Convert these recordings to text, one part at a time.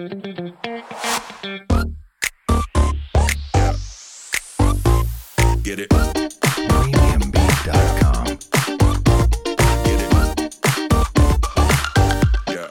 Get it. Premiumbeat.com. Get it. Yeah.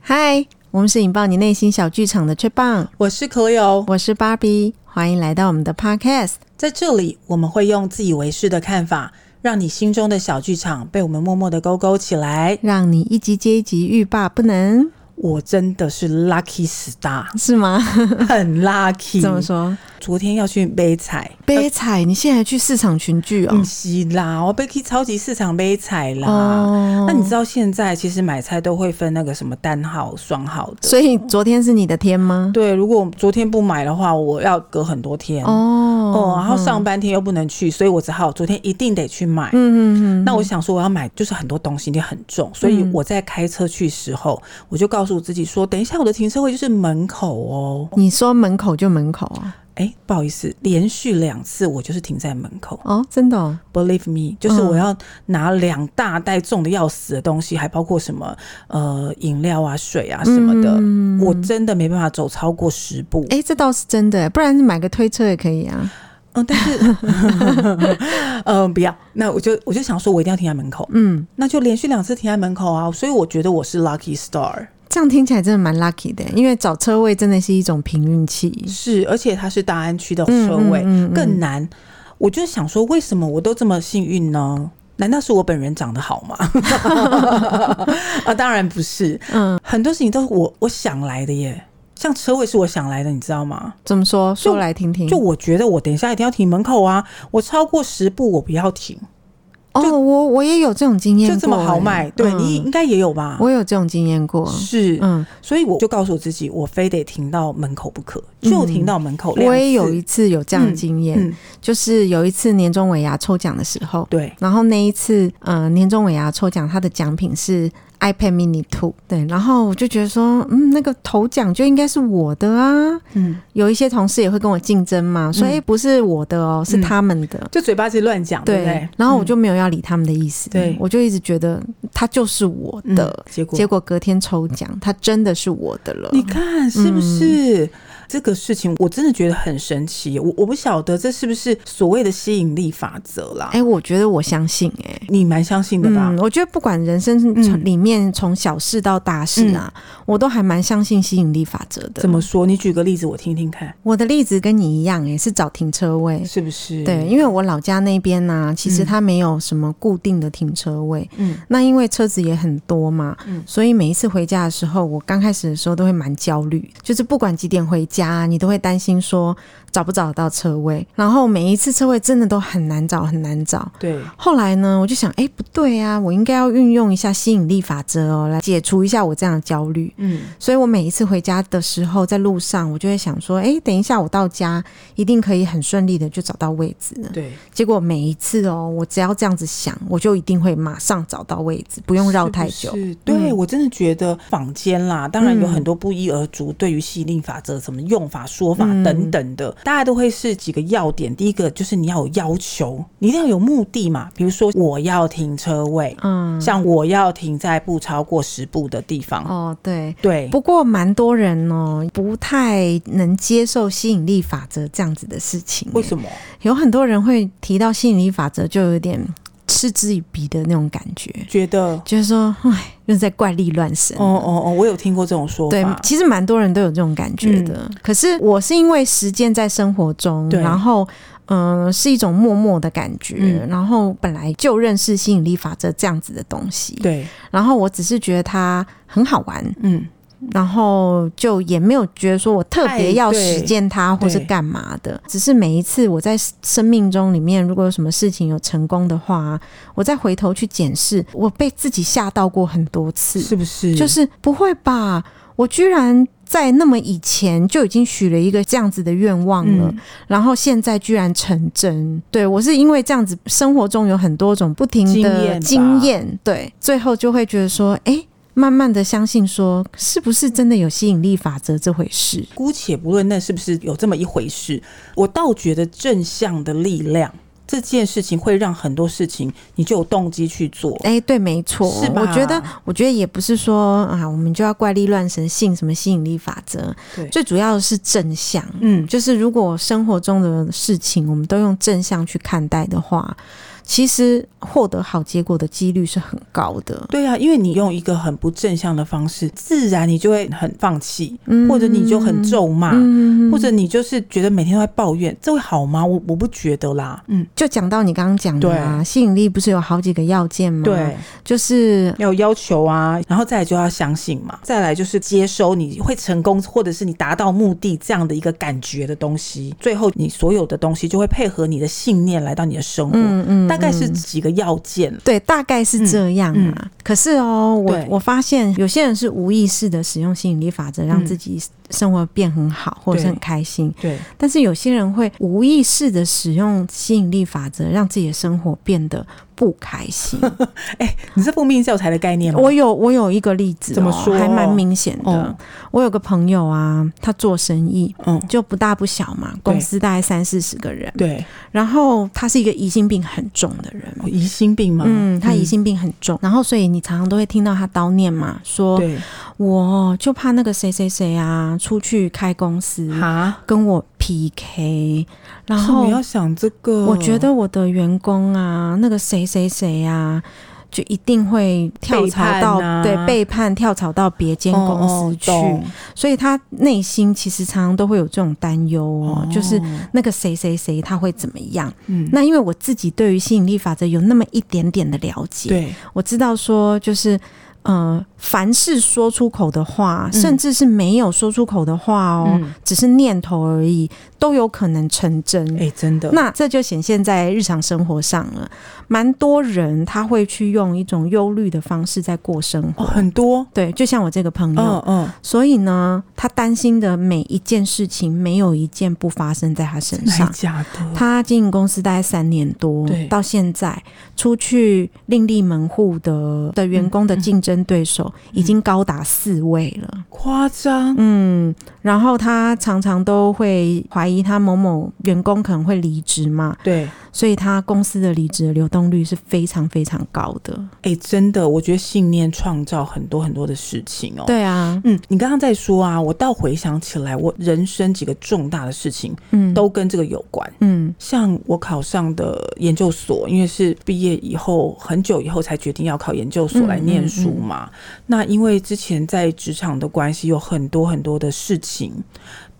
嗨，我们是引爆你内心小剧场的雀棒，我是 Cleo，我是芭比，欢迎来到我们的 Podcast。在这里我们会用自以为是的看法，让你心中的小剧场被我们默默的勾勾起来。让你一集接一集欲罢不能，我真的是 lucky star，是吗？很 lucky。怎么说？昨天要去买菜，买菜，你现在去市场群聚哦？不是啦，我被去超级市场买菜啦。哦那你知道现在其实买菜都会分那个什么单号、双号的，所以昨天是你的天吗？对，如果昨天不买的话，我要隔很多天哦哦，然后上半天又不能去，所以我只好昨天一定得去买。嗯嗯嗯，那我想说，我要买就是很多东西，也很重，所以我在开车去时候，我就告诉我自己说，等一下我的停车位就是门口哦。你说门口就门口啊？哎，不好意思，连续两次我就是停在门口。哦，真的哦？Believe me，就是我要拿两大袋重的要死的东西，还包括什么呃饮料啊、水啊什么的，嗯我真的没办法走超过十步。哎，这倒是真的，不然买个推车也可以啊。嗯，但是嗯 不要，那我就我就想说，我一定要停在门口。嗯，那就连续两次停在门口啊，所以我觉得我是 lucky star。这样听起来真的蛮 lucky 的，因为找车位真的是一种凭运气。是，而且它是大安区的车位，嗯嗯嗯嗯更难。我就想说，为什么我都这么幸运呢？难道是我本人长得好吗？啊，当然不是。嗯，很多事情都是我我想来的耶。像车位是我想来的，你知道吗？怎么说？说来听听。就我觉得我等一下一定要停门口啊，我超过十步我不要停，哦，我我也有这种经验，就这么豪迈。对、嗯你应该也有吧？我有这种经验过。是，嗯，所以我就告诉我自己，我非得停到门口不可，就停到门口。我也有一次有这样的经验，嗯，就是有一次年终尾牙抽奖的时候，对，然后那一次，呃，年终尾牙抽奖，它的奖品是 iPad Mini Two，对，然后我就觉得说，嗯，那个头奖就应该是我的啊，嗯，有一些同事也会跟我竞争嘛，所以不是我的哦，是他们的，就嘴巴是乱讲，对不对？然后我就没有要理他们的意思，对。我就一直觉得他就是我的，结果。结果隔天抽奖，他真的是我的了，你看是不是？这个事情我真的觉得很神奇，我我不晓得这是不是所谓的吸引力法则啦？哎，我觉得我相信，哎，你蛮相信的吧？嗯，我觉得不管人生里面从小事到大事啊，嗯、我都还蛮相信吸引力法则的。怎么说？你举个例子我听听看。我的例子跟你一样，哎，是找停车位，是不是？对，因为我老家那边呢、啊，其实它没有什么固定的停车位。嗯，那因为车子也很多嘛，嗯，所以每一次回家的时候，我刚开始的时候都会蛮焦虑，就是不管几点回家，你都会担心。说找不找得到车位，然后每一次车位真的都很难找，很难找。对，后来呢，我就想，哎，不对啊，我应该要运用一下吸引力法则哦，来解除一下我这样的焦虑。嗯，所以我每一次回家的时候，在路上，我就会想说，哎，等一下我到家一定可以很顺利的就找到位置。对，结果每一次哦，我只要这样子想，我就一定会马上找到位置，不用绕太久。是，是，对、嗯、我真的觉得坊间啦，当然有很多不一而足，对于吸引力法则什么用法、说法。等等的，大家都会是几个要点。第一个就是你要有要求，你一定要有目的嘛。比如说我要停车位，嗯，像我要停在不超过十步的地方。哦，对对。不过蛮多人哦，不太能接受吸引力法则这样子的事情。为什么？有很多人会提到吸引力法则，就有点嗤之以鼻的那种感觉，觉得就是说，哎，又在怪力乱神。哦哦哦，我有听过这种说法。对，其实蛮多人都有这种感觉的。嗯、可是我是因为实践在生活中，然后嗯、呃，是一种默默的感觉、嗯，然后本来就认识吸引力法则这样子的东西。对，然后我只是觉得它很好玩。嗯。然后就也没有觉得说我特别要实践它或是干嘛的，只是每一次我在生命中里面，如果有什么事情有成功的话，我再回头去检视，我被自己吓到过很多次，是不是？就是不会吧？我居然在那么以前就已经许了一个这样子的愿望了，嗯、然后现在居然成真。对，我是因为这样子，生活中有很多种不停的经验，经验，对，最后就会觉得说，哎。慢慢的相信说，是不是真的有吸引力法则这回事？姑且不论那是不是有这么一回事，我倒觉得正向的力量这件事情会让很多事情你就有动机去做。哎、欸，对，没错，是吧？我觉得，我觉得也不是说啊，我们就要怪力乱神，信什么吸引力法则。对，最主要的是正向。嗯，就是如果生活中的事情我们都用正向去看待的话。其实获得好结果的几率是很高的。对啊，因为你用一个很不正向的方式，自然你就会很放弃，嗯、或者你就很咒骂，嗯、或者你就是觉得每天都在抱怨，这会好吗？我我不觉得啦。嗯，就讲到你刚刚讲的啊，吸引力不是有好几个要件吗？对，就是要要求啊，然后再来就要相信嘛，再来就是接收你会成功，或者是你达到目的这样的一个感觉的东西，最后你所有的东西就会配合你的信念来到你的生活。嗯嗯。大概是几个要件，对，大概是这样啊。可是哦，我我发现有些人是无意识的使用吸引力法则，让自己生活变很好，或者是很开心。对，但是有些人会无意识的使用吸引力法则，让自己的生活变得不开心。哎、欸，你是负面教材的概念吗？我有，我有一个例子、哦，怎么说？还蛮明显的、哦。我有个朋友啊，他做生意，嗯，就不大不小嘛，公司大概三四十个人。对。然后他是一个疑心病很重的人。疑心病吗？嗯，他疑心病很重。嗯、然后，所以你常常都会听到他叨念嘛，说，我就怕那个谁谁谁啊，出去开公司啊，跟我 PK。然后你要想这个，我觉得我的员工啊，那个谁谁谁啊。就一定会跳槽到、啊、对背叛，跳槽到别间公司去，所以他内心其实常常都会有这种担忧哦，就是那个谁谁谁他会怎么样？嗯，那因为我自己对于吸引力法则有那么一点点的了解，对，我知道说就是。呃，凡是说出口的话，甚至是没有说出口的话哦，嗯、只是念头而已，都有可能成真。哎、欸，真的。那这就显现在日常生活上了。蛮多人他会去用一种忧虑的方式在过生活，哦、很多。对，就像我这个朋友，嗯嗯。所以呢，他担心的每一件事情，没有一件不发生在他身上。假的。他经营公司大概三年多，对，到现在出去另立门户的的员工的竞争。争对手已经高达四位了，夸张。嗯，然后他常常都会怀疑他某某员工可能会离职嘛，对，所以他公司的离职的流动率是非常非常高的。哎、欸，真的，我觉得信念创造很多很多的事情哦。对啊，嗯，你刚刚在说啊，我倒回想起来，我人生几个重大的事情，嗯，都跟这个有关。嗯，像我考上的研究所，因为是毕业以后很久以后才决定要考研究所来念书。嗯嗯嗯嘛，那因为之前在职场的关系，有很多很多的事情。行。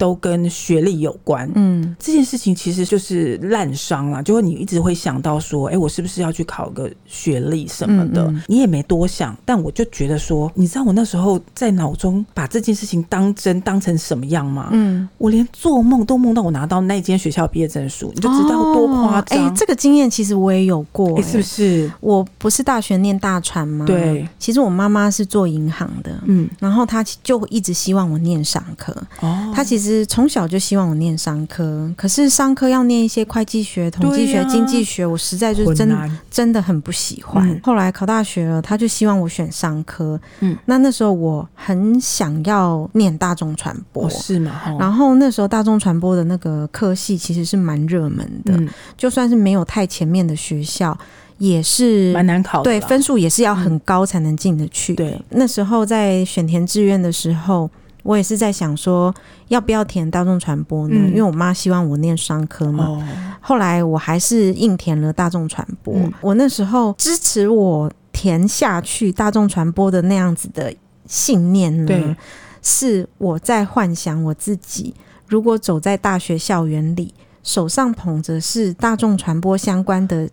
都跟学历有关，嗯，这件事情其实就是烂伤了，就会你一直会想到说，哎、欸，我是不是要去考个学历什么的？嗯嗯，你也没多想，但我就觉得说，你知道我那时候在脑中把这件事情当真当成什么样吗？嗯，我连做梦都梦到我拿到那间学校毕业证书，你就知道多夸张。哎、哦欸，这个经验其实我也有过、是不是？我不是大学念大传吗？对，其实我妈妈是做银行的，嗯，然后她就一直希望我念商科，哦，她其实。从小就希望我念商科，可是商科要念一些会计学、统计学、啊、经济学，我实在就是真真的很不喜欢、嗯。后来考大学了，他就希望我选商科。嗯，那那时候我很想要念大众传播，哦、是吗？然后那时候大众传播的那个科系其实是蛮热门的、嗯，就算是没有太前面的学校，也是蛮难考的。对，分数也是要很高才能进得去、嗯。对，那时候在选填志愿的时候。我也是在想说，要不要填大众传播呢？嗯、因为我妈希望我念商科嘛、哦。后来我还是硬填了大众传播、嗯。我那时候支持我填下去大众传播的那样子的信念呢，是我在幻想我自己如果走在大学校园里，手上捧着是大众传播相关的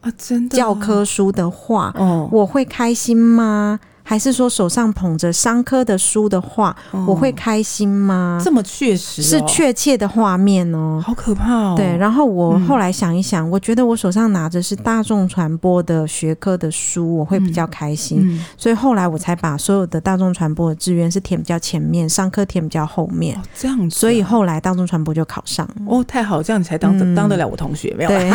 教科书的话，哦、我会开心吗？还是说手上捧着商科的书的话，哦、我会开心吗？这么确实、哦，是确切的画面哦，好可怕哦。对，然后我后来想一想，嗯、我觉得我手上拿着是大众传播的学科的书，我会比较开心、嗯嗯。所以后来我才把所有的大众传播的志愿是填比较前面，商科填比较后面。哦、这样子、啊，所以后来大众传播就考上。哦，太好，这样你才当得、嗯、当得了我同学没有？对。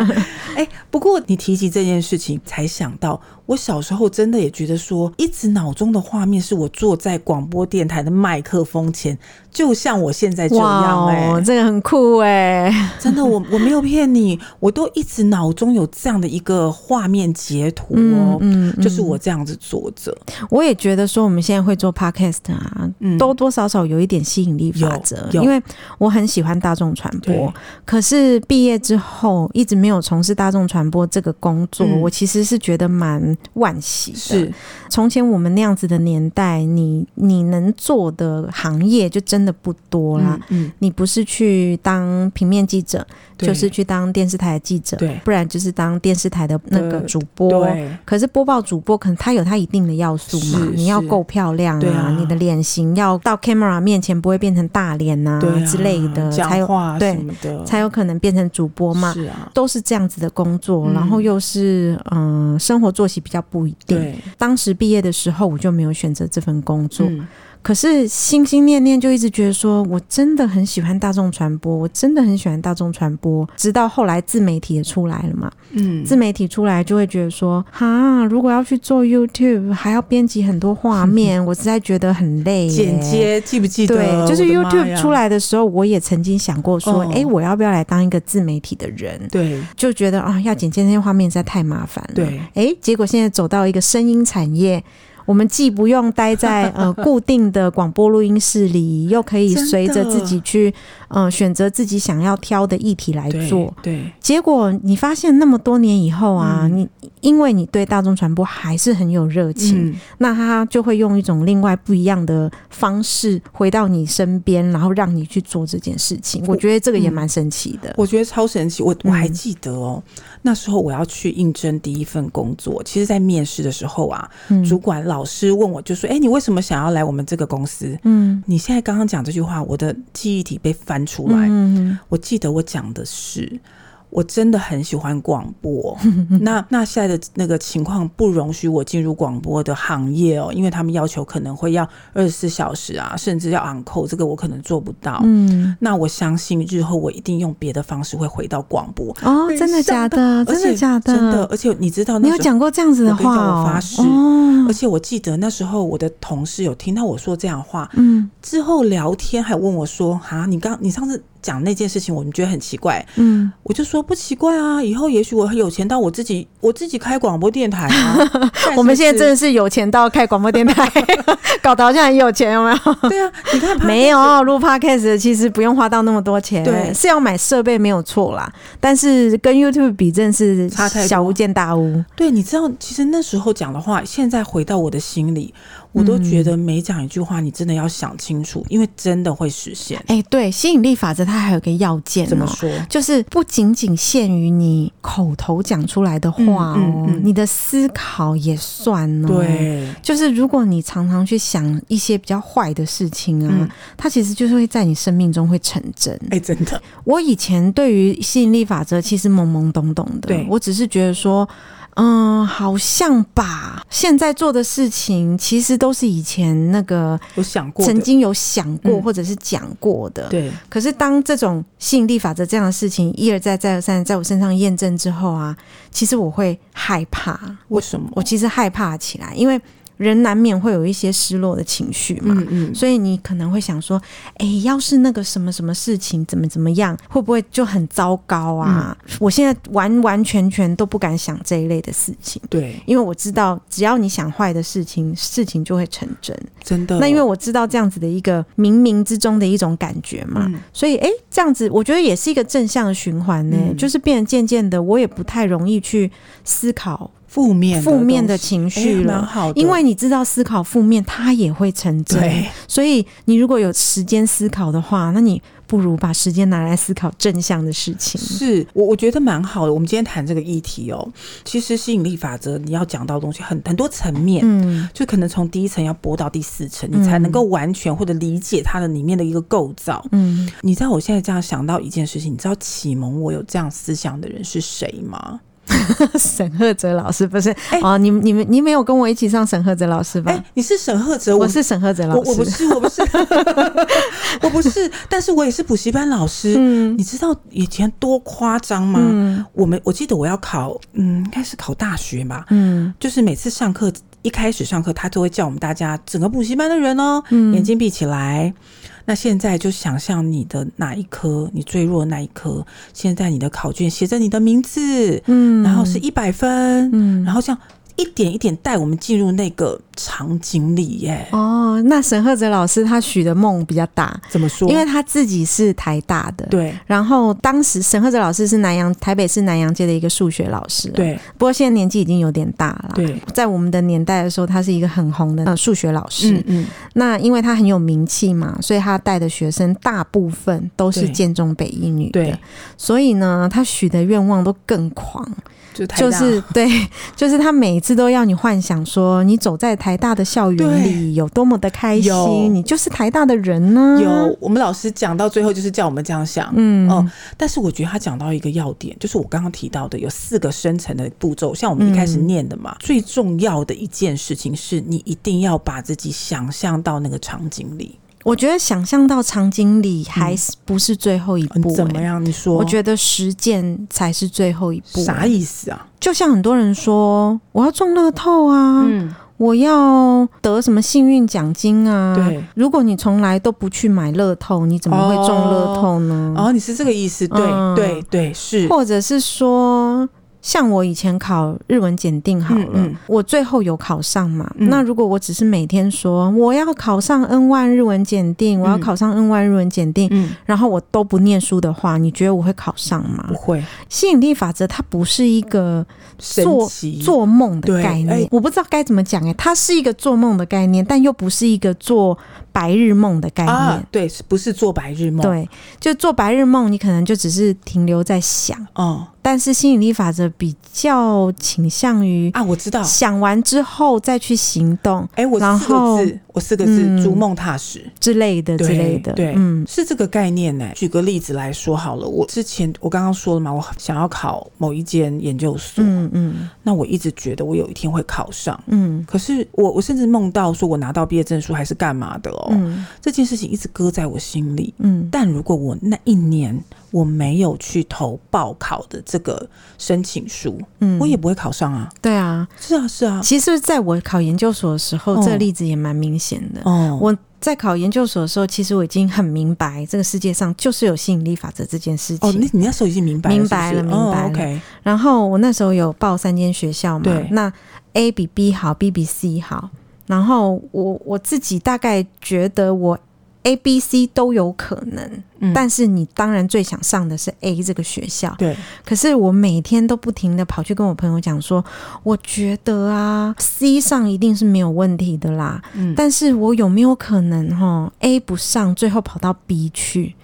哎，不过你提及这件事情，才想到。我小时候真的也觉得说，一直脑中的画面是我坐在广播电台的麦克风前，就像我现在这样哎、欸，这个很酷哎、欸，真的，我我没有骗你，我都一直脑中有这样的一个画面截图哦，嗯，嗯就是我这样子坐着。我也觉得说，我们现在会做 podcast 啊，嗯、多多少少有一点吸引力法则，因为我很喜欢大众传播，可是毕业之后一直没有从事大众传播这个工作，嗯、我其实是觉得蛮惋惜的。是，从前我们那样子的年代，你你能做的行业就真。的不多啦，嗯，嗯，你不是去当平面记者，就是去当电视台的记者，对，不然就是当电视台的那个主播。对，可是播报主播可能他有他一定的要素嘛，你要够漂亮啊，啊。你的脸型要到 camera 面前不会变成大脸呐、啊啊、之类的，才有对才有可能变成主播嘛，是啊，都是这样子的工作，嗯、然后又是嗯、呃，生活作息比较不一定。当时毕业的时候我就没有选择这份工作。嗯可是心心念念就一直觉得说，我真的很喜欢大众传播，我真的很喜欢大众传播。直到后来自媒体也出来了嘛，嗯，自媒体出来就会觉得说，哈，如果要去做 YouTube，还要编辑很多画面，我实在觉得很累。剪接记不记得？对，就是 YouTube 出来的时候，我也曾经想过说，哎、哦欸，我要不要来当一个自媒体的人？对，就觉得啊，要剪接那些画面实在太麻烦了。对，哎、欸，结果现在走到一个声音产业。我们既不用待在 呃固定的广播录音室里，又可以随着自己去呃选择自己想要挑的议题来做。对，结果你发现那么多年以后啊，嗯、你因为你对大众传播还是很有热情，嗯、那他就会用一种另外不一样的方式回到你身边，然后让你去做这件事情。我觉得这个也蛮神奇的。我觉得超神奇。我我还记得哦，嗯、那时候我要去应征第一份工作，其实，在面试的时候啊，嗯、主管老。老师问我就说：“哎、欸，你为什么想要来我们这个公司？”嗯，你现在刚刚讲这句话，我的记忆体被翻出来。嗯，我记得我讲的是。我真的很喜欢广播，那那现在的那个情况不容许我进入广播的行业哦，因为他们要求可能会要二十四小时啊，甚至要 on call，这个我可能做不到。嗯，那我相信日后我一定用别的方式会回到广播。哦，真的假的？真的假的？真的，而且你知道那，你有讲过这样子的话哦？我发誓。哦，而且我记得那时候我的同事有听到我说这样的话，嗯，之后聊天还问我说：“哈，你刚你上次。”讲那件事情，我们觉得很奇怪。嗯，我就说不奇怪啊，以后也许我很有钱到我自己，我自己开广播电台啊。我们现在真的是有钱到开广播电台，搞得好像很有钱，有没有？对啊，你看 没有录 Podcast 其实不用花到那么多钱，对，是要买设备没有错啦。但是跟 YouTube 比，真是差太小巫见大巫。对，你知道，其实那时候讲的话，现在回到我的心里。我都觉得每讲一句话，你真的要想清楚，因为真的会实现。哎、欸，对，吸引力法则它还有个要件、喔，怎么说？就是不仅仅限于你口头讲出来的话哦、喔，嗯嗯嗯、你的思考也算哦、喔。对，就是如果你常常去想一些比较坏的事情啊，嗯、它其实就是会在你生命中会成真。哎、欸，真的。我以前对于吸引力法则其实懵懵懂懂的，对，我只是觉得说。嗯，好像吧。现在做的事情其实都是以前那个有想过、曾经有想过或者是讲过的。对。可是当这种吸引力法则这样的事情一而再、再而三在我身上验证之后啊，其实我会害怕。为什么？我其实害怕起来，因为。人难免会有一些失落的情绪嘛，嗯嗯，所以你可能会想说，哎，要是那个什么什么事情怎么怎么样，会不会就很糟糕啊？嗯，我现在完完全全都不敢想这一类的事情，对，因为我知道，只要你想坏的事情，事情就会成真，真的。那因为我知道这样子的一个冥冥之中的一种感觉嘛，嗯，所以哎，这样子我觉得也是一个正向的循环呢，嗯，就是变得渐渐的，我也不太容易去思考。负面负面的情绪了，欸、因为你知道思考负面，它也会成真。对所以你如果有时间思考的话，那你不如把时间拿来思考正向的事情。是我我觉得蛮好的。我们今天谈这个议题哦，其实吸引力法则你要讲到的东西很很多层面，嗯，就可能从第一层要播到第四层，你才能够完全或者理解它的里面的一个构造。嗯，你知道我现在这样想到一件事情，你知道启蒙我有这样思想的人是谁吗？沈赫哲老师不是？哎哦，你你们你没有跟我一起上沈赫哲老师吧？哎、你是沈赫哲，我是沈赫哲老师，我我不是，我不是，我不是，但是我也是补习班老师。嗯你知道以前多夸张吗？嗯我们我记得我要考，嗯，应该是考大学吧。嗯就是每次上课一开始上课，他都会叫我们大家整个补习班的人哦，嗯眼睛闭起来。那现在就想象你的哪一科，你最弱的那一科，现在你的考卷写着你的名字，嗯然后是一百分，嗯然后这样一点一点带我们进入那个场景里耶。哦，那沈赫哲老师他许的梦比较大，怎么说？因为他自己是台大的，。对然后当时沈赫哲老师是南洋台北市南洋街的一个数学老师，。对不过现在年纪已经有点大了。对，在我们的年代的时候，他是一个很红的呃数学老师。嗯嗯，那因为他很有名气嘛，所以他带的学生大部分都是建中北一女的对，所以呢，他许的愿望都更狂，就是对，就是他每一次都要你幻想说，你走在台大的校园里有多么的开心，你就是台大的人呢、有我们老师讲到最后就是叫我们这样想，嗯。哦，但是我觉得他讲到一个要点，就是我刚刚提到的有四个深层的步骤，像我们一开始念的嘛，最重要的一件事情是你一定要把自己想象到那个场景里。我觉得想象到场景里还是不是最后一步、嗯怎么欸样？你说？我觉得实践才是最后一步。啥意思啊？就像很多人说，我要中乐透啊，嗯，我要得什么幸运奖金啊？对，如果你从来都不去买乐透，你怎么会中乐透呢？哦，你是这个意思？对、嗯对对，是。或者是说，像我以前考日文检定好了，嗯嗯我最后有考上嘛？嗯那如果我只是每天说我要考上 N 万日文检定，我要考上 N 万日文检定，嗯，然后我都不念书的话，你觉得我会考上吗不？会，吸引力法则它不是一个做奇。做梦的概念，哎我不知道该怎么讲哎、它是一个做梦的概念，但又不是一个做白日梦的概念。啊，对，不是做白日梦？，对，就做白日梦，你可能就只是停留在想，哦、但是吸引力法则比较倾向于啊，我知道。想完之后再去行动哎、我四个字，我四个字，嗯逐梦踏实。之类的之类的。对，嗯是这个概念呢。举个例子来说好了，我之前我刚刚说了嘛，我想要考某一间研究所，嗯嗯那我一直觉得我有一天会考上。嗯可是我我甚至梦到说我拿到毕业证书还是干嘛的哦，嗯这件事情一直搁在我心里。嗯但如果我那一年我没有去投报考的这个申请书，嗯我也不会考上啊。对啊。是啊，是啊。其实，在我考研究所的时候，哦这个例子也蛮明显的。哦，我在考研究所的时候，其实我已经很明白，这个世界上就是有吸引力法则这件事情。哦，那你那时候已经明白了明白了明白了然后我那时候有报三间学校嘛，对那 A 比 B 好，B 比 C 好。然后我我自己大概觉得我 A、B、C 都有可能，嗯但是你当然最想上的是 A 这个学校。对，可是我每天都不停的跑去跟我朋友讲说，我觉得啊，C 上一定是没有问题的啦。嗯但是我有没有可能哈 A 不上，最后跑到 B 去？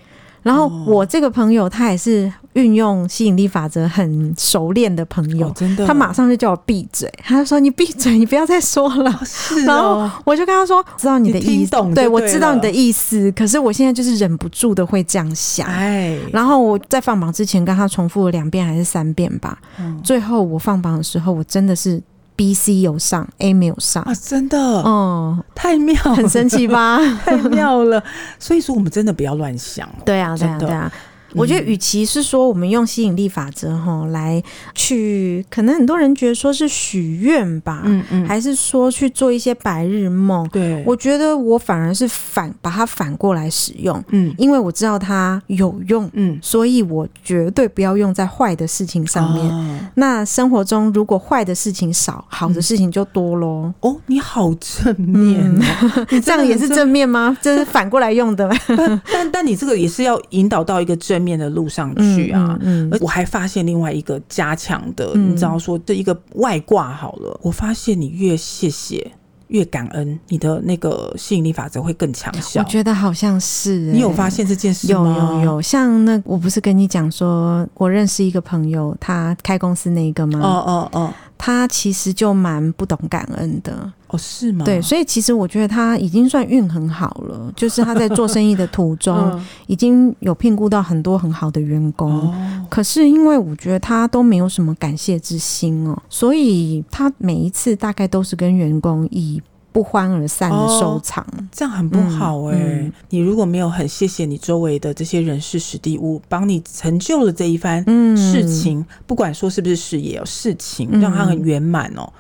然后哦我这个朋友他也是运用吸引力法则很熟练的朋友，哦，真的，他马上就叫我闭嘴，他就说你闭嘴，你不要再说了。哦是然后哦，我就跟他说，知道你的意思，对对我知道你的意思，可是我现在就是忍不住的会这样想。哎，然后我在放榜之前跟他重复了两遍还是三遍吧。嗯最后我放榜的时候，我真的是 B、C 有上，A 没有上。啊，真的，哦，太妙了，很神奇吧？太妙了。所以说，我们真的不要乱想。对啊，对啊，对啊。我觉得，与其是说我们用吸引力法则哈来去，可能很多人觉得说是许愿吧，嗯嗯，还是说去做一些白日梦。对，我觉得我反而是反把它反过来使用，嗯因为我知道它有用，嗯所以我绝对不要用在坏的事情上面。哦那生活中如果坏的事情少，好的事情就多喽。哦，你好正面哦，你这样也是正面吗？这是反过来用的。但但但你这个也是要引导到一个正面的路上去啊。嗯而我还发现另外一个加强的，嗯你知道说这一个外挂好了，我发现你越谢谢越感恩，你的那个吸引力法则会更强效。我觉得好像是、欸。你有发现这件事有？有有，像那我不是跟你讲说，我认识一个朋友，他开公司那个吗？哦哦哦，他其实就蛮不懂感恩的。哦，是吗？对，所以其实我觉得他已经算运很好了，就是他在做生意的途中，嗯已经有聘雇到很多很好的员工。哦，可是因为我觉得他都没有什么感谢之心哦，所以他每一次大概都是跟员工以不欢而散的收场。这样很不好哎、欸嗯嗯你如果没有很谢谢你周围的这些人事、史地物，帮你成就了这一番嗯事情，不管说是不是事业哦，事情嗯让他很圆满哦。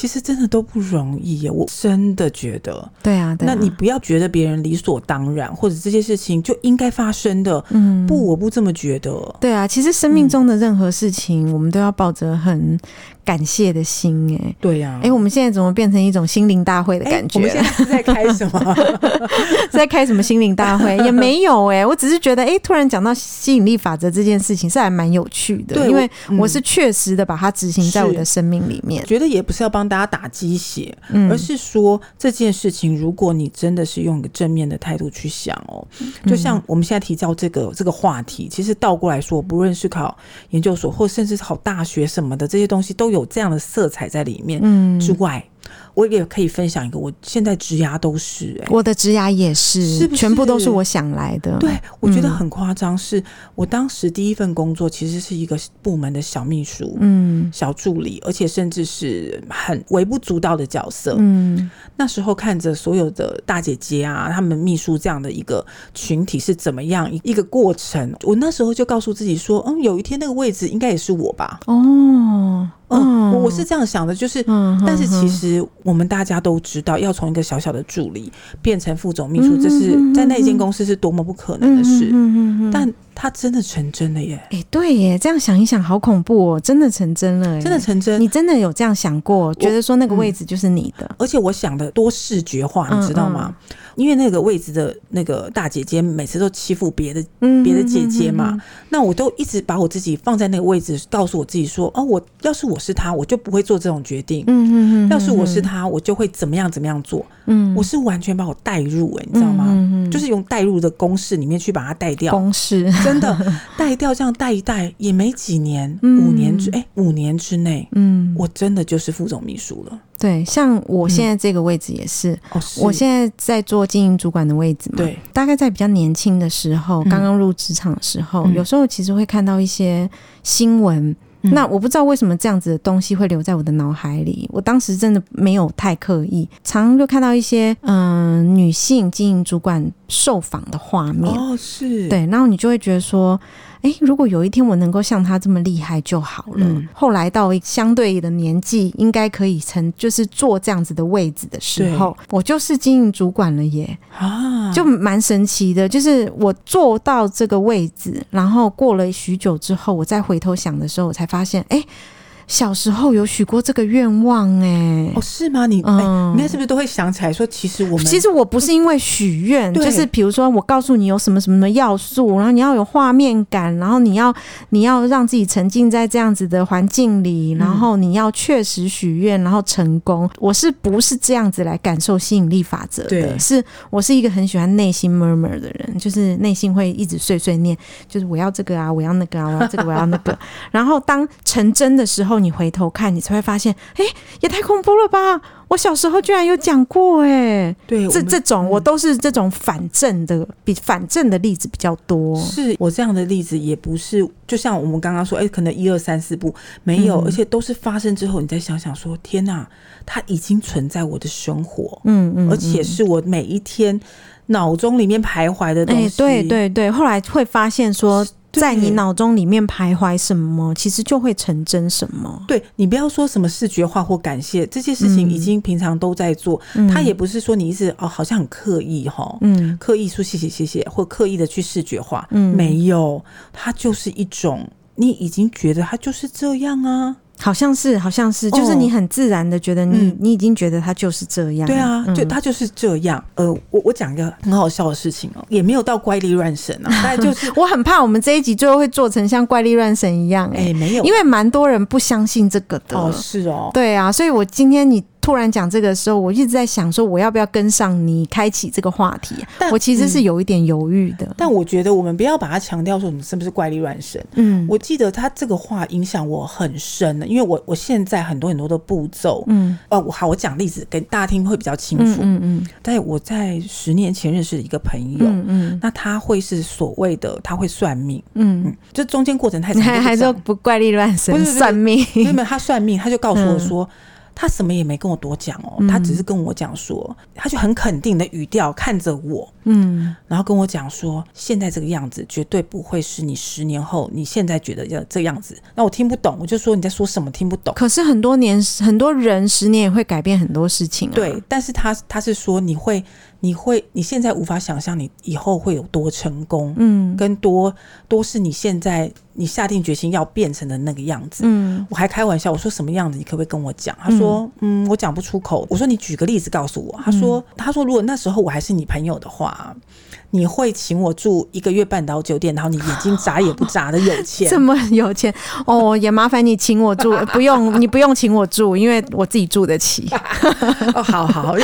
其实真的都不容易耶，我真的觉得。对啊，对啊那你不要觉得别人理所当然，或者这些事情就应该发生的。嗯不，我不这么觉得。对啊，其实生命中的任何事情，我们都要抱着很感谢的心。哎，对呀、啊，哎，我们现在怎么变成一种心灵大会的感觉？我们现在是在开什么？是在开什么心灵大会？也没有哎，我只是觉得，哎，突然讲到吸引力法则这件事情，是还蛮有趣的。对因为我我是确实的把它执行在我的生命里面。觉得也不是要帮大家打鸡血，嗯而是说这件事情，如果你真的是用一个正面的态度去想哦，就像我们现在提到这个这个话题，其实倒过来说，不论是考研究所，或甚至是考大学什么的，这些东西都有这样的色彩在里面。嗯之外，我也可以分享一个，我现在植牙都是哎、我的植牙也是，是不是全部都是我想来的。对，我觉得嗯很夸张。是我当时第一份工作其实是一个部门的小秘书，嗯小助理，而且甚至是很微不足道的角色。嗯那时候看着所有的大姐姐啊，他们秘书这样的一个群体是怎么样一一个过程，我那时候就告诉自己说，嗯，有一天那个位置应该也是我吧。哦嗯，我我是这样想的，就是，嗯但是其实我们大家都知道，要从一个小小的助理变成副总秘书，这是在那间公司是多么不可能的事。但它真的成真了耶，哎，对耶，这样想一想，好恐怖哦，真的成真了耶，真的成真。你真的有这样想过，觉得说那个位置就是你的？而且我想的多视觉化，你知道吗？因为那个位置的那个大姐姐每次都欺负别的嗯别的姐姐嘛，那我都一直把我自己放在那个位置，告诉我自己说：哦，我要是我是他，我就不会做这种决定。嗯嗯嗯，要是我是他，我就会怎么样怎么样做。嗯，我是完全把我带入、欸，哎，你知道吗？就是用带入的公式里面去把它带掉。公式真的带掉，这样带一带也没几年，嗯五年之哎、五年之内，嗯，我真的就是副总秘书了。对，像我现在这个位置也是，哦，是我现在在做经营主管的位置嘛，对，大概在比较年轻的时候，嗯刚刚入职场的时候，嗯有时候其实会看到一些新闻。嗯那我不知道为什么这样子的东西会留在我的脑海里。我当时真的没有太刻意，常常就看到一些嗯、呃女性经营主管受访的画面。哦，是，对，然后你就会觉得说，哎，如果有一天我能够像他这么厉害就好了。嗯后来到相对的年纪，应该可以成就是坐这样子的位置的时候，我就是经营主管了耶，啊，就蛮神奇的。就是我坐到这个位置，然后过了许久之后，我再回头想的时候，我才发现，哎。小时候有许过这个愿望哎、哦，是吗？你哎、嗯你那是不是都会想起来说，其实我们其实我不是因为许愿，对就是比如说我告诉你有什么什么的要素，然后你要有画面感，然后你要你要让自己沉浸在这样子的环境里，然后你要确实许愿，然后成功。我是不是这样子来感受吸引力法则的？对是我是一个很喜欢内心 murmur 的人，就是内心会一直碎碎念，就是我要这个啊，我要那个啊，我要这个，我要那个。然后当成真的时候，你回头看，你才会发现，哎、也太恐怖了吧！我小时候居然有讲过、哎，对这这种我都是这种反证的，比反证的例子比较多。是我这样的例子也不是，就像我们刚刚说，哎、可能一二三四步没有，嗯而且都是发生之后，你再想想说，天哪，它已经存在我的生活，嗯嗯，而且是我每一天脑中里面徘徊的东哎、西。对对对，后来会发现说，对在你脑中里面徘徊什么，其实就会成真什么。对你不要说什么视觉化或感谢这些事情，已经平常都在做。嗯他也不是说你一直哦，好像很刻意哈，嗯刻意说谢谢谢谢，或刻意的去视觉化，嗯没有，它就是一种你已经觉得它就是这样啊。好像是，好像是，就是你很自然的觉得你，嗯你已经觉得他就是这样。对啊，嗯就他就是这样。呃，我我讲一个很好笑的事情哦，也没有到怪力乱神啊，但就是我很怕我们这一集最后会做成像怪力乱神一样、欸，哎、没有，因为蛮多人不相信这个的。哦是哦，对啊，所以我今天你突然讲这个的时候，我一直在想说，我要不要跟上你开启这个话题？但我其实是有一点犹豫的。但我觉得我们不要把它强调说你是不是怪力乱神。嗯，我记得他这个话影响我很深的，因为我我现在很多很多的步骤，嗯，哦，我好，我讲例子给大家听会比较清楚。嗯嗯，嗯。但我在十年前认识的一个朋友，嗯嗯，那他会是所谓的他会算命，嗯嗯，就中间过程太长，还 还说不怪力乱神，不是算命，因为他算命，他就告诉我说。嗯他什么也没跟我多讲哦，他只是跟我讲说，他就很肯定的语调看着我，嗯，然后跟我讲说，现在这个样子绝对不会是你十年后你现在觉得要这样子。那我听不懂，我就说你在说什么？听不懂。可是很多年，很多人十年也会改变很多事情啊。对，但是他他是说你会。你会，你现在无法想象你以后会有多成功，嗯，跟多多是你现在你下定决心要变成的那个样子，嗯，我还开玩笑，我说什么样子，你可不可以跟我讲？他说，嗯，嗯，我讲不出口。我说你举个例子告诉我。他说，嗯，他说如果那时候我还是你朋友的话。你会请我住一个月半岛酒店，然后你眼睛眨也不眨的有钱，这么有钱哦，也麻烦你请我住，不用你不用请我住，因为我自己住得起。哦，好好好，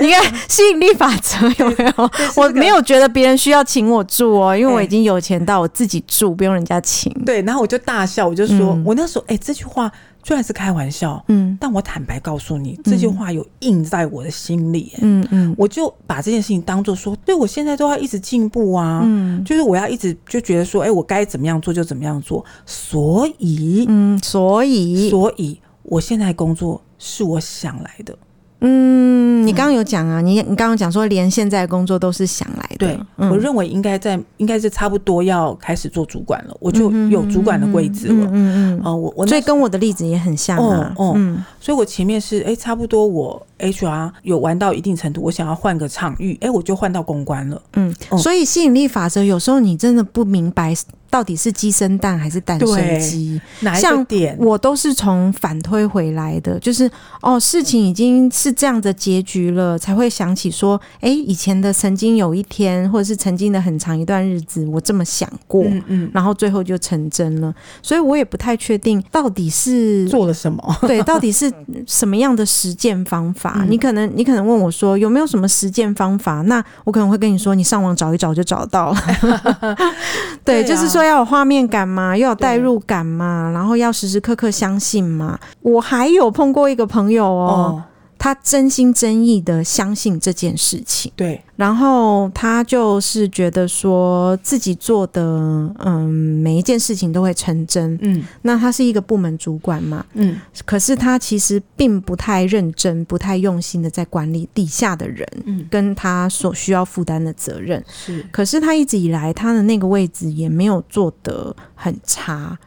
你看吸引力法则有没有？我没有觉得别人需要请我住哦，因为我已经有钱到我自己住，不用人家请。对，然后我就大笑，我就说，嗯、我那时候哎、欸，这句话。虽然是开玩笑，嗯，但我坦白告诉你，这句话有印在我的心里，嗯嗯，我就把这件事情当做说，对我现在都要一直进步啊，嗯，就是我要一直就觉得说，哎，我该怎么样做就怎么样做，所以，嗯，所以，所以我现在工作是我想来的。嗯，你刚刚有讲啊，你你刚刚讲说连现在工作都是想来的。对，嗯、我认为应该在应该是差不多要开始做主管了，我就有主管的位置了。嗯嗯嗯。哦、嗯，我我所以跟我的例子也很像啊。哦，嗯，所以我前面是哎、欸，差不多我 HR 有玩到一定程度，我想要换个场域，哎、欸，我就换到公关了。嗯，所以吸引力法则有时候你真的不明白。到底是鸡生蛋还是蛋生鸡？哪一个点？像我都是从反推回来的，就是哦，事情已经是这样的结局了，才会想起说，哎，以前的曾经有一天，或者是曾经的很长一段日子，我这么想过，嗯嗯，然后最后就成真了。所以我也不太确定到底是做了什么，对，到底是什么样的实践方法？嗯、你可能你可能问我说有没有什么实践方法？那我可能会跟你说，你上网找一找就找到了。对，就是说。要有画面感嘛，又有代入感嘛，然后要时时刻刻相信嘛。我还有碰过一个朋友哦，哦他真心真意的相信这件事情。对，然后他就是觉得说自己做的，嗯，每一件事情都会成真。嗯，那他是一个部门主管嘛，嗯，可是他其实并不太认真、不太用心的在管理底下的人，嗯，跟他所需要负担的责任。是，可是他一直以来他的那个位置也没有做得很差。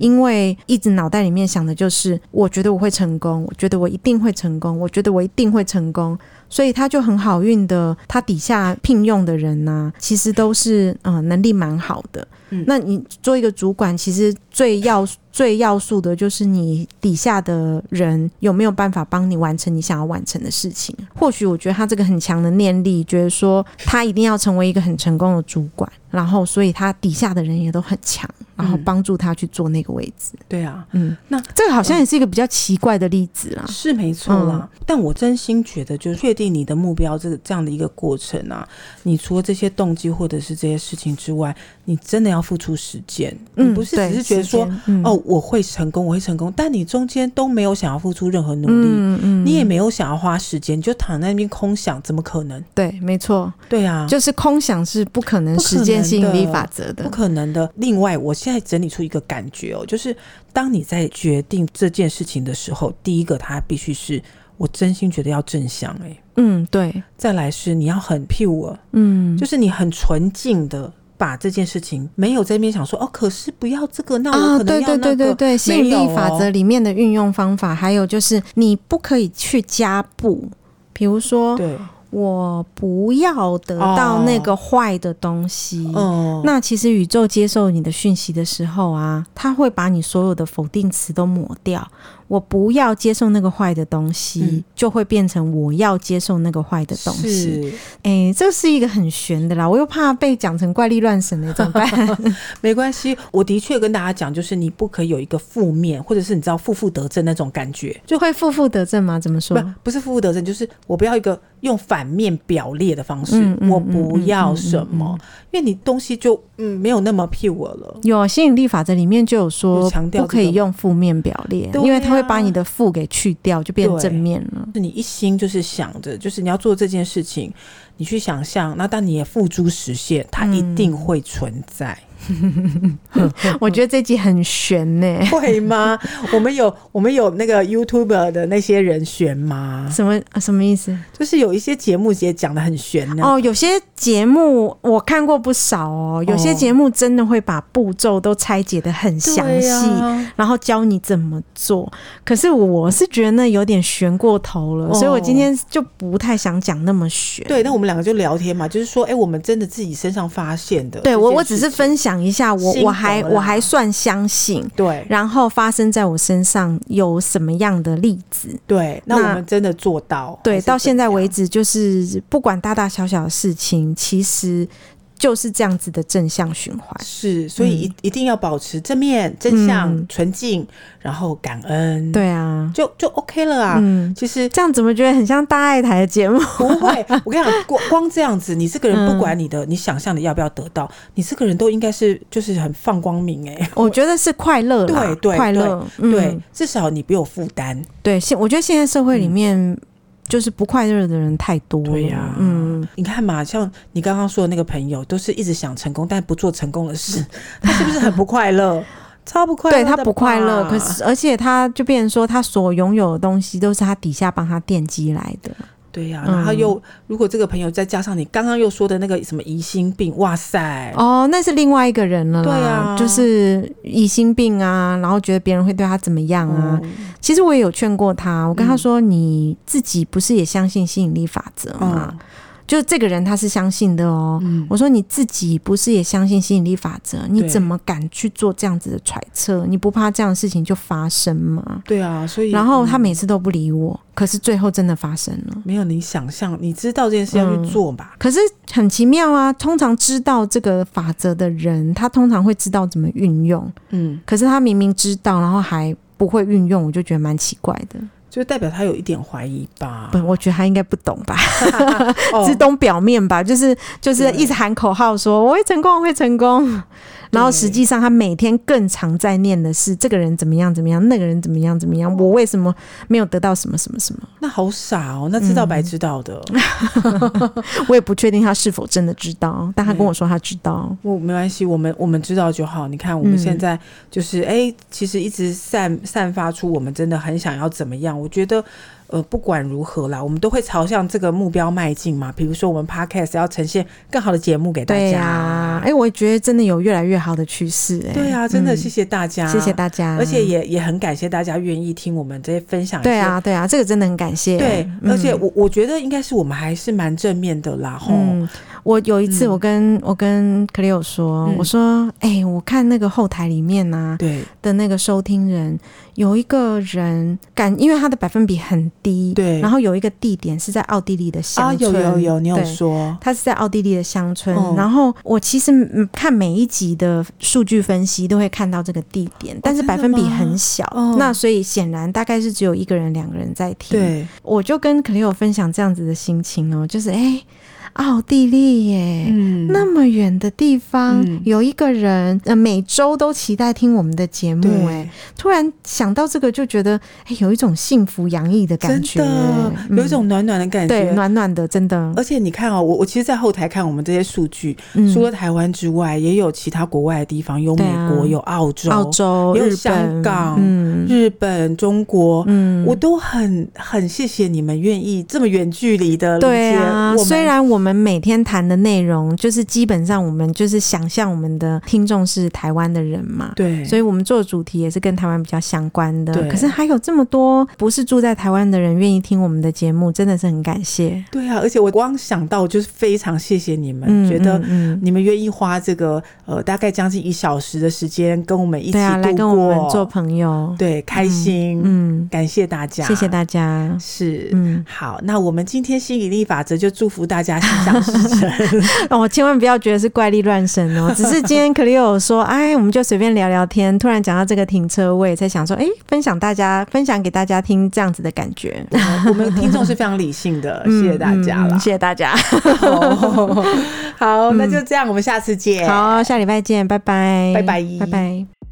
因为一直脑袋里面想的就是，我觉得我会成功，我觉得我一定会成功，我觉得我一定会成功，所以他就很好运的，他底下聘用的人呢、啊，其实都是嗯、呃、能力蛮好的。嗯，那你做一个主管，其实最要最要素的就是你底下的人有没有办法帮你完成你想要完成的事情。或许我觉得他这个很强的念力，觉得说他一定要成为一个很成功的主管，然后所以他底下的人也都很强。然后帮助他去做那个位置。嗯、对啊，嗯，那这个好像也是一个比较奇怪的例子啦。是没错啦，嗯、但我真心觉得，就是确定你的目标这个这样的一个过程啊，你除了这些动机或者是这些事情之外，你真的要付出时间。嗯，不是只是觉得说，嗯、哦，我会成功，我会成功，但你中间都没有想要付出任何努力，嗯嗯、你也没有想要花时间，你就躺在那边空想，怎么可能？对，没错，对啊，就是空想是不可能实践吸引力法则的，不可能的。另外，我。现在整理出一个感觉哦，就是当你在决定这件事情的时候，第一个它必须是我真心觉得要正向哎，嗯对，再来是你要很 pure，嗯，就是你很纯净的把这件事情没有在那边想说哦，可是不要这个，那我可能要那个，啊、对对对对对，吸引力法则里面的运用方法，还有就是你不可以去加布，比如说对。我不要得到那个坏的东西。哦，那其实宇宙接受你的讯息的时候啊，它会把你所有的否定词都抹掉。我不要接受那个坏的东西，嗯就会变成我要接受那个坏的东西。是哎，这是一个很玄的啦，我又怕被讲成怪力乱神的，怎么办？没关系，我的确跟大家讲，就是你不可以有一个负面，或者是你知道负负得正那种感觉，就会负负得正吗？怎么说？不，不是负负得正，就是我不要一个用反面表列的方式，嗯嗯我不要什么，因为你东西就嗯没有那么 pure 了。有吸引力法则里面就有说有强调不可以用负面表列，因为它会把你的负给去掉，就变正面了。是你一心就是想着，就是你要做这件事情，你去想象，那当你也付诸实现，它一定会存在。我觉得这集很悬呢、会吗？我们有我们有那个 YouTuber 的那些人选吗？什么什么意思？就是有一些节目也讲的很悬呢。哦，有些节目我看过不少哦，有些节目真的会把步骤都拆解的很详细，啊、然后教你怎么做。可是我是觉得那有点悬过头了，哦、所以我今天就不太想讲那么悬。对，那我们两个就聊天嘛，就是说，哎、欸，我们真的自己身上发现的。对我，我只是分享一下，我我还我还算相信。对，然后发生在我身上有什么样的例子？对，那我们真的做到。对，到现在为止，就是不管大大小小的事情，其实。就是这样子的正向循环，是，所以一一定要保持正面、正向、嗯、纯净，然后感恩。对啊，就就 OK 了啊。嗯，其实这样怎么觉得很像大爱台的节目？不会，我跟你讲，光光这样子，你这个人不管你的、嗯、你想象的要不要得到，你这个人都应该是就是很放光明哎、欸。我觉得是快乐，对对，快乐，对，对，至少你不有负担。对，现我觉得现在社会里面。嗯就是不快乐的人太多了，对呀、啊，嗯，你看嘛，像你刚刚说的那个朋友，都是一直想成功，但不做成功的事，他是不是很不快乐？超不快乐，对他不快乐，可是而且他就变成说，他所拥有的东西都是他底下帮他奠基来的。对呀、啊，然后又、嗯、如果这个朋友再加上你刚刚又说的那个什么疑心病，哇塞，哦，那是另外一个人了啦，对啊，就是疑心病啊，然后觉得别人会对他怎么样啊。嗯、其实我也有劝过他，我跟他说，你自己不是也相信吸引力法则吗？嗯就这个人他是相信的哦，嗯、我说你自己不是也相信吸引力法则？你怎么敢去做这样子的揣测？你不怕这样的事情就发生吗？对啊，所以然后他每次都不理我，嗯、可是最后真的发生了。没有你想象，你知道这件事要去做吧？嗯、可是很奇妙啊，通常知道这个法则的人，他通常会知道怎么运用。嗯，可是他明明知道，然后还不会运用，我就觉得蛮奇怪的。就代表他有一点怀疑吧？不，我觉得他应该不懂吧，只懂表面吧，就是就是一直喊口号说我会成功，我会成功。然后实际上，他每天更常在念的是这个人怎么样怎么样，那个人怎么样怎么样，我为什么没有得到什么什么什么？那好傻哦，那知道白知道的。嗯、我也不确定他是否真的知道，但他跟我说他知道。我没关系，我们我们知道就好。你看我们现在就是哎、嗯欸，其实一直散散发出我们真的很想要怎么样。我觉得。呃，不管如何啦，我们都会朝向这个目标迈进嘛。比如说，我们 Podcast 要呈现更好的节目给大家。对呀、啊，哎、欸，我也觉得真的有越来越好的趋势。哎，对啊，真的谢谢大家，嗯、谢谢大家，而且也也很感谢大家愿意听我们这些分享。对啊，对啊，这个真的很感谢。对，嗯、而且我我觉得应该是我们还是蛮正面的啦。吼、嗯，我有一次我跟、嗯、我跟 Cleo 说，嗯、我说，哎、欸，我看那个后台里面呢、啊，对的那个收听人。有一个人感，因为他的百分比很低，对。然后有一个地点是在奥地利的乡村，啊，有有有，你有说它是在奥地利的乡村。哦、然后我其实看每一集的数据分析都会看到这个地点，但是百分比很小，哦、那所以显然大概是只有一个人、两个人在听。对，我就跟 Cleo 分享这样子的心情哦，就是哎。欸奥地利耶，嗯，那么远的地方，嗯、有一个人，呃，每周都期待听我们的节目，哎，突然想到这个，就觉得，哎，有一种幸福洋溢的感觉，有一种暖暖的感觉，对，暖暖的，真的。而且你看哦，我我其实，在后台看我们这些数据，嗯、除了台湾之外，也有其他国外的地方，有美国，啊、有澳洲，澳洲，有香港，嗯、日本，中国，嗯，我都很很谢谢你们愿意这么远距离的，对啊，虽然我们。们每天谈的内容，就是基本上我们就是想象我们的听众是台湾的人嘛，对，所以我们做的主题也是跟台湾比较相关的。对。可是还有这么多不是住在台湾的人愿意听我们的节目，真的是很感谢。对啊，而且我光想到就是非常谢谢你们，嗯觉得你们愿意花这个呃大概将近一小时的时间跟我们一起对啊，来跟我们做朋友，对，开心，嗯，感谢大家，谢谢大家。是，嗯好，那我们今天吸引力法则就祝福大家心想事成。哦，千万不要觉得是怪力乱神哦，只是今天 Cleo 有说，哎，我们就随便聊聊天，突然讲到这个停车位，才想说，哎，分享大家，分享给大家听这样子的感觉。我们听众是非常理性的，嗯谢谢大家了，嗯谢谢大家。好，那就这样，我们下次见。好，下礼拜见，拜拜，拜拜拜拜。